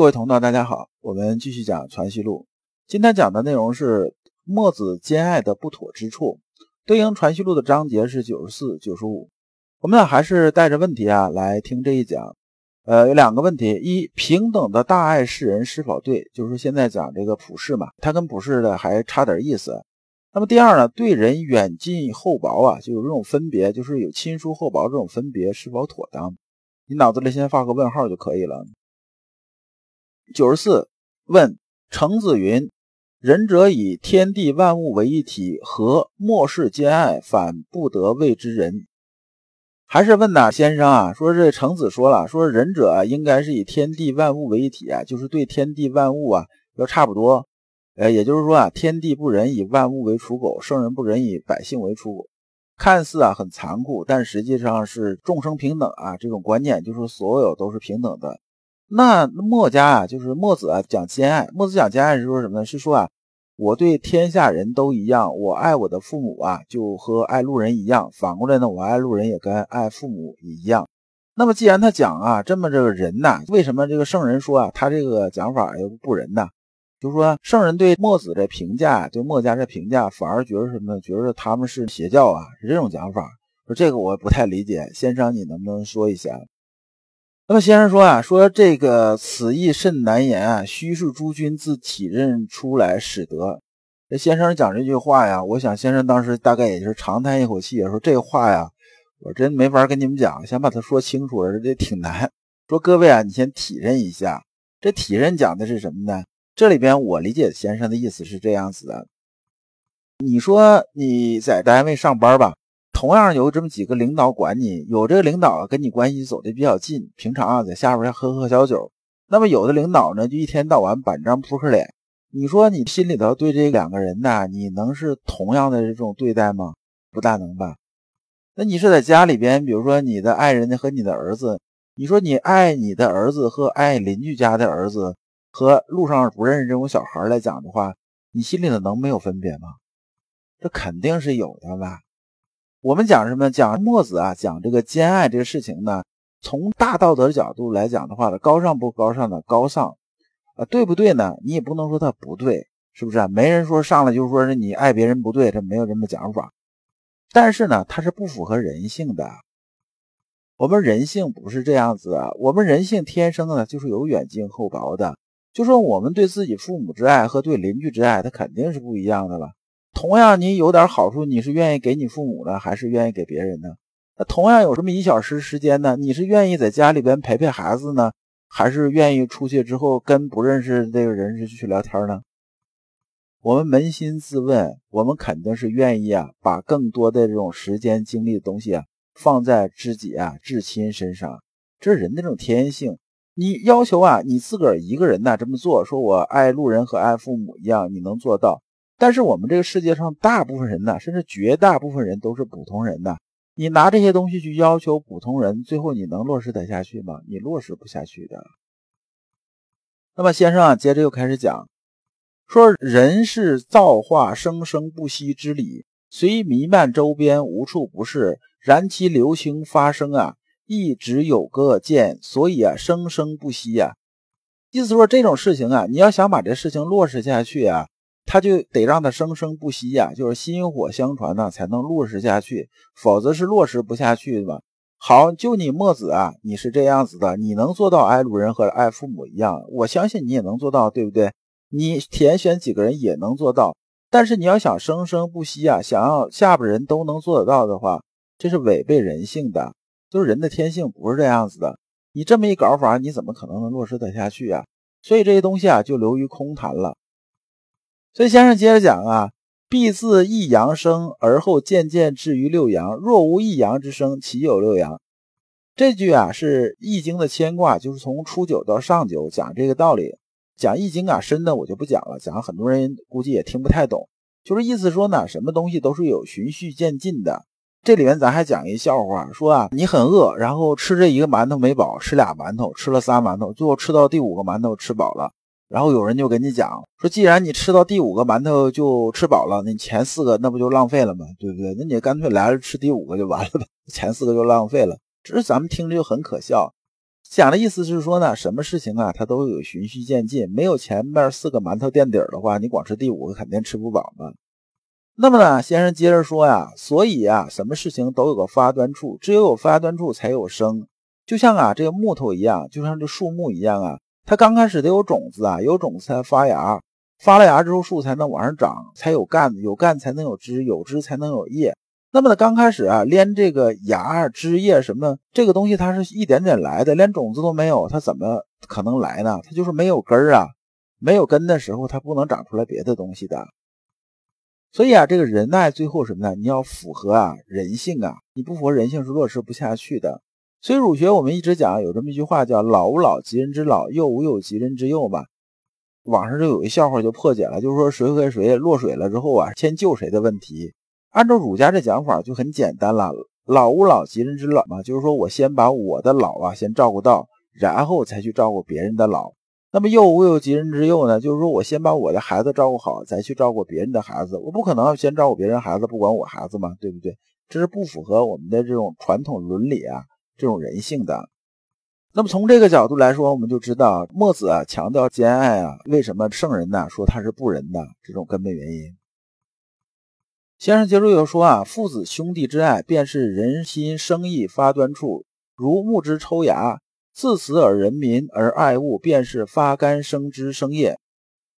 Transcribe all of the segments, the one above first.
各位同道，大家好，我们继续讲《传习录》。今天讲的内容是墨子兼爱的不妥之处，对应《传习录》的章节是九十四、九十五。我们呢还是带着问题啊来听这一讲。呃，有两个问题：一，平等的大爱世人是否对？就是现在讲这个普世嘛，它跟普世的还差点意思。那么第二呢，对人远近厚薄啊，就有这种分别，就是有亲疏厚薄这种分别是否妥当？你脑子里先画个问号就可以了。九十四问程子云：“仁者以天地万物为一体，和末世兼爱，反不得谓之仁。”还是问呐，先生啊，说这程子说了，说仁者啊，应该是以天地万物为一体啊，就是对天地万物啊要差不多。呃，也就是说啊，天地不仁，以万物为刍狗；圣人不仁，以百姓为刍狗。看似啊很残酷，但实际上是众生平等啊，这种观念就是所有都是平等的。那墨家啊，就是墨子啊，讲兼爱。墨子讲兼爱是说什么呢？是说啊，我对天下人都一样，我爱我的父母啊，就和爱路人一样。反过来呢，我爱路人也跟爱父母一样。那么既然他讲啊，这么这个人呐，为什么这个圣人说啊，他这个讲法又不仁呢？就是说圣人对墨子的评价，对墨家这评价，反而觉得什么呢？觉得他们是邪教啊，是这种讲法。说这个我不太理解，先生你能不能说一下？那么先生说啊，说这个此意甚难言啊，须是诸君自体认出来使得。这先生讲这句话呀，我想先生当时大概也就是长叹一口气，说这话呀，我真没法跟你们讲，想把它说清楚，这挺难。说各位啊，你先体认一下，这体认讲的是什么呢？这里边我理解先生的意思是这样子的，你说你在单位上班吧。同样有这么几个领导管你，有这个领导跟你关系走的比较近，平常啊在下边喝喝小酒。那么有的领导呢，就一天到晚板张扑克脸。你说你心里头对这两个人呢，你能是同样的这种对待吗？不大能吧？那你是在家里边，比如说你的爱人和你的儿子，你说你爱你的儿子和爱邻居家的儿子，和路上不认识这种小孩来讲的话，你心里头能没有分别吗？这肯定是有的吧？我们讲什么？讲墨子啊，讲这个兼爱这个事情呢？从大道德的角度来讲的话呢，高尚不高尚的高尚啊，对不对呢？你也不能说他不对，是不是啊？没人说上来就说是你爱别人不对，这没有这么讲法。但是呢，它是不符合人性的。我们人性不是这样子啊，我们人性天生的就是有远近厚薄的。就说我们对自己父母之爱和对邻居之爱，它肯定是不一样的了。同样，你有点好处，你是愿意给你父母呢，还是愿意给别人呢？那同样有这么一小时时间呢，你是愿意在家里边陪陪孩子呢，还是愿意出去之后跟不认识这个人去聊天呢？我们扪心自问，我们肯定是愿意啊，把更多的这种时间精力的东西啊，放在知己啊、至亲身上，这是人的这种天性。你要求啊，你自个儿一个人呢这么做，说我爱路人和爱父母一样，你能做到？但是我们这个世界上大部分人呢，甚至绝大部分人都是普通人呐。你拿这些东西去要求普通人，最后你能落实得下去吗？你落实不下去的。那么先生啊，接着又开始讲，说人是造化生生不息之理，虽弥漫周边，无处不是。然其流行发生啊，一直有个见，所以啊，生生不息呀。意思说这种事情啊，你要想把这事情落实下去啊。他就得让他生生不息呀，就是薪火相传呢，才能落实下去，否则是落实不下去的嘛。好，就你墨子啊，你是这样子的，你能做到爱路人和爱父母一样，我相信你也能做到，对不对？你填选几个人也能做到，但是你要想生生不息啊，想要下边人都能做得到的话，这是违背人性的，就是人的天性不是这样子的。你这么一搞法，你怎么可能能落实得下去呀？所以这些东西啊，就流于空谈了。所以先生接着讲啊，必自一阳生，而后渐渐至于六阳。若无一阳之生，岂有六阳？这句啊是《易经》的牵挂，就是从初九到上九讲这个道理。讲《易经》啊深的我就不讲了，讲很多人估计也听不太懂。就是意思说呢，什么东西都是有循序渐进的。这里面咱还讲一笑话，说啊你很饿，然后吃这一个馒头没饱，吃俩馒头，吃了仨馒头，最后吃到第五个馒头吃饱了。然后有人就跟你讲说，既然你吃到第五个馒头就吃饱了，你前四个那不就浪费了吗？对不对？那你干脆来了吃第五个就完了呗，前四个就浪费了。只是咱们听着就很可笑。讲的意思是说呢，什么事情啊，它都有循序渐进，没有前面四个馒头垫底的话，你光吃第五个肯定吃不饱嘛。那么呢，先生接着说呀，所以啊，什么事情都有个发端处，只有有发端处才有生，就像啊这个木头一样，就像这树木一样啊，它刚开始得有种子啊，有种子才发芽，发了芽之后树才能往上长，才有干，有干才能有枝，有枝才能有叶。那么呢，刚开始啊，连这个芽、枝叶什么这个东西，它是一点点来的，连种子都没有，它怎么可能来呢？它就是没有根儿啊，没有根的时候，它不能长出来别的东西的。所以啊，这个仁爱最后什么呢？你要符合啊人性啊，你不符合人性是落实不下去的。所以儒学我们一直讲有这么一句话叫“老吾老及人之老，幼吾幼及人之幼”嘛。网上就有一笑话就破解了，就是说谁和谁落水了之后啊，先救谁的问题。按照儒家这讲法就很简单了，老吾老及人之老嘛，就是说我先把我的老啊先照顾到，然后才去照顾别人的老。那么幼吾幼及人之幼呢，就是说我先把我的孩子照顾好，再去照顾别人的孩子。我不可能先照顾别人孩子，不管我孩子嘛，对不对？这是不符合我们的这种传统伦理啊，这种人性的。那么从这个角度来说，我们就知道墨子啊强调兼爱啊，为什么圣人呢说他是不仁的这种根本原因。先生接着又说啊，父子兄弟之爱，便是人心生意发端处，如木之抽芽，自此而人民而爱物，便是发干生枝生叶。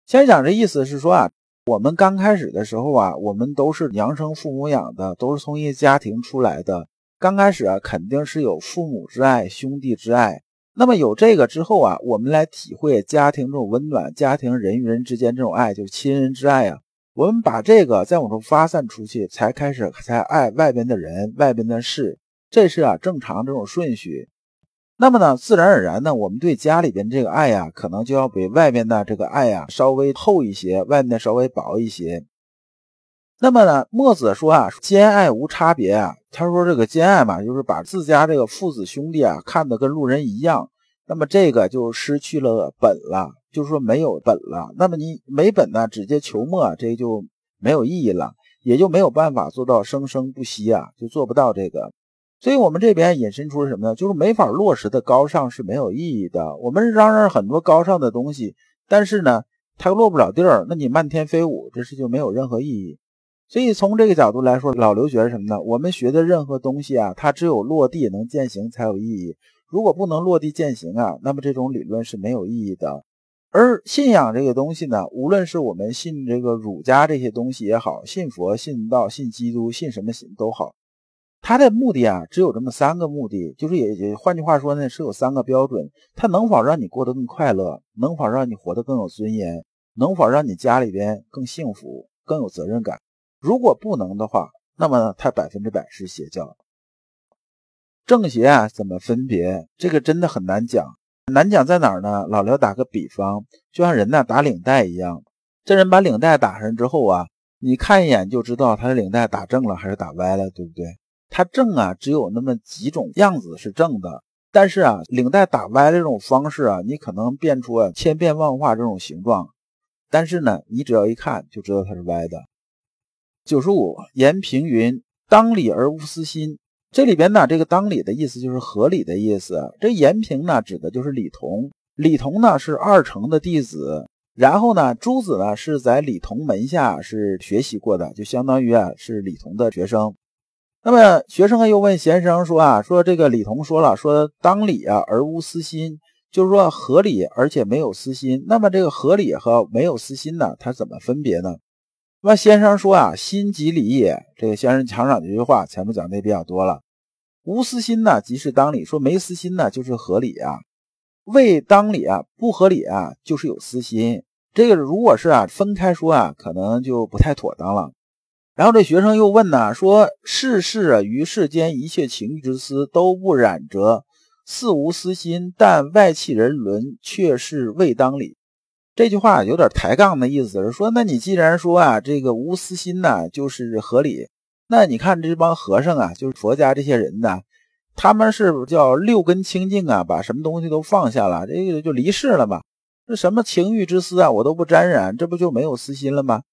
先生讲这意思是说啊，我们刚开始的时候啊，我们都是娘生父母养的，都是从一个家庭出来的。刚开始啊，肯定是有父母之爱、兄弟之爱。那么有这个之后啊，我们来体会家庭这种温暖，家庭人与人之间这种爱，就是亲人之爱啊。我们把这个再往出发散出去，才开始才爱外边的人、外边的事，这是啊正常这种顺序。那么呢，自然而然呢，我们对家里边这个爱呀，可能就要比外边的这个爱呀稍微厚一些，外面的稍微薄一些。那么呢，墨子说啊，兼爱无差别啊。他说这个兼爱嘛，就是把自家这个父子兄弟啊看得跟路人一样。那么这个就失去了本了。就是说没有本了，那么你没本呢，直接求墨，这就没有意义了，也就没有办法做到生生不息啊，就做不到这个。所以，我们这边引申出了什么呢？就是没法落实的高尚是没有意义的。我们嚷嚷很多高尚的东西，但是呢，它落不了地儿，那你漫天飞舞，这事就没有任何意义。所以，从这个角度来说，老刘觉得什么呢？我们学的任何东西啊，它只有落地能践行才有意义。如果不能落地践行啊，那么这种理论是没有意义的。而信仰这个东西呢，无论是我们信这个儒家这些东西也好，信佛、信道、信基督、信什么信都好，它的目的啊，只有这么三个目的，就是也也换句话说呢，是有三个标准：它能否让你过得更快乐，能否让你活得更有尊严，能否让你家里边更幸福、更有责任感。如果不能的话，那么，它百分之百是邪教。正邪啊，怎么分别？这个真的很难讲。难讲在哪儿呢？老刘打个比方，就像人呢打领带一样，这人把领带打上之后啊，你看一眼就知道他的领带打正了还是打歪了，对不对？他正啊，只有那么几种样子是正的，但是啊，领带打歪的这种方式啊，你可能变出啊千变万化这种形状，但是呢，你只要一看就知道它是歪的。九十五，言平云：当理而无私心。这里边呢，这个当理的意思就是合理的意思。这延平呢，指的就是李同。李同呢是二程的弟子，然后呢，朱子呢是在李同门下是学习过的，就相当于啊是李同的学生。那么学生又问先生说啊，说这个李同说了，说当理啊而无私心，就是说合理而且没有私心。那么这个合理和没有私心呢，它怎么分别呢？那先生说啊，心即理也。这个先生讲上这句话，前面讲的也比较多了。无私心呢，即是当理；说没私心呢，就是合理啊。为当理啊，不合理啊，就是有私心。这个如果是啊分开说啊，可能就不太妥当了。然后这学生又问呢，说世事啊，于世间一切情欲之私都不染者，似无私心，但外气人伦，却是未当理。这句话有点抬杠的意思，是说，那你既然说啊，这个无私心呢，就是合理，那你看这帮和尚啊，就是佛家这些人呢，他们是叫六根清净啊，把什么东西都放下了，这个就离世了嘛。这什么情欲之私啊，我都不沾染，这不就没有私心了吗？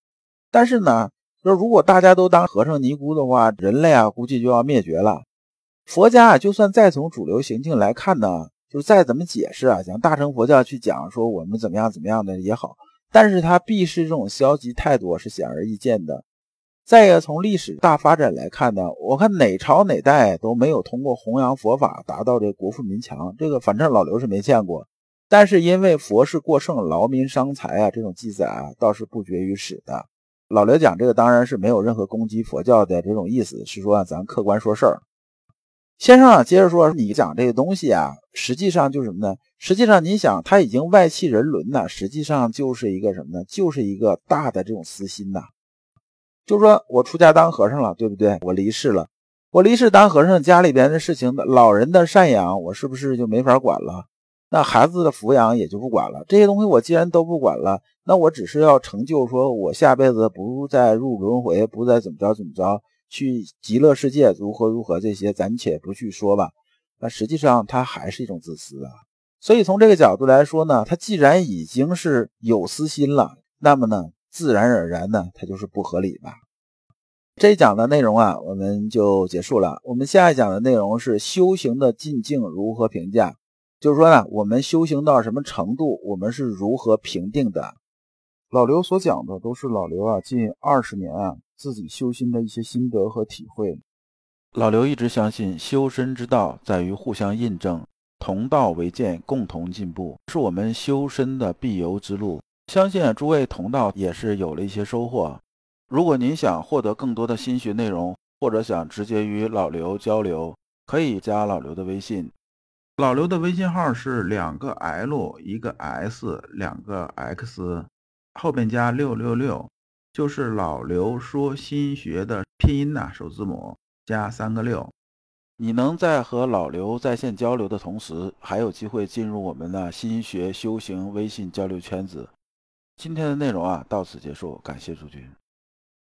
但是呢，说如果大家都当和尚尼姑的话，人类啊，估计就要灭绝了。佛家啊，就算再从主流行径来看呢，就再怎么解释啊，讲大乘佛教去讲说我们怎么样怎么样的也好，但是他避世这种消极态度是显而易见的。再一个，从历史大发展来看呢，我看哪朝哪代都没有通过弘扬佛法达到这国富民强，这个反正老刘是没见过。但是因为佛事过剩，劳民伤财啊，这种记载啊倒是不绝于史的。老刘讲这个当然是没有任何攻击佛教的这种意思，是说咱客观说事儿。先生啊，接着说，你讲这个东西啊，实际上就是什么呢？实际上你想，他已经外弃人伦了，实际上就是一个什么呢？就是一个大的这种私心呐。就是说我出家当和尚了，对不对？我离世了，我离世当和尚，家里边的事情，老人的赡养，我是不是就没法管了？那孩子的抚养也就不管了。这些东西我既然都不管了，那我只是要成就，说我下辈子不再入轮回，不再怎么着怎么着，去极乐世界如何如何这些，咱且不去说吧。那实际上它还是一种自私啊。所以从这个角度来说呢，他既然已经是有私心了，那么呢，自然而然呢，它就是不合理吧。这一讲的内容啊，我们就结束了。我们下一讲的内容是修行的进境如何评价。就是说呢，我们修行到什么程度，我们是如何评定的？老刘所讲的都是老刘啊近二十年啊自己修心的一些心得和体会。老刘一直相信修身之道在于互相印证，同道为鉴，共同进步，是我们修身的必由之路。相信诸位同道也是有了一些收获。如果您想获得更多的心学内容，或者想直接与老刘交流，可以加老刘的微信。老刘的微信号是两个 L 一个 S 两个 X，后边加六六六，就是老刘说心学的拼音呐，首字母加三个六。你能在和老刘在线交流的同时，还有机会进入我们的心学修行微信交流圈子。今天的内容啊，到此结束，感谢诸君。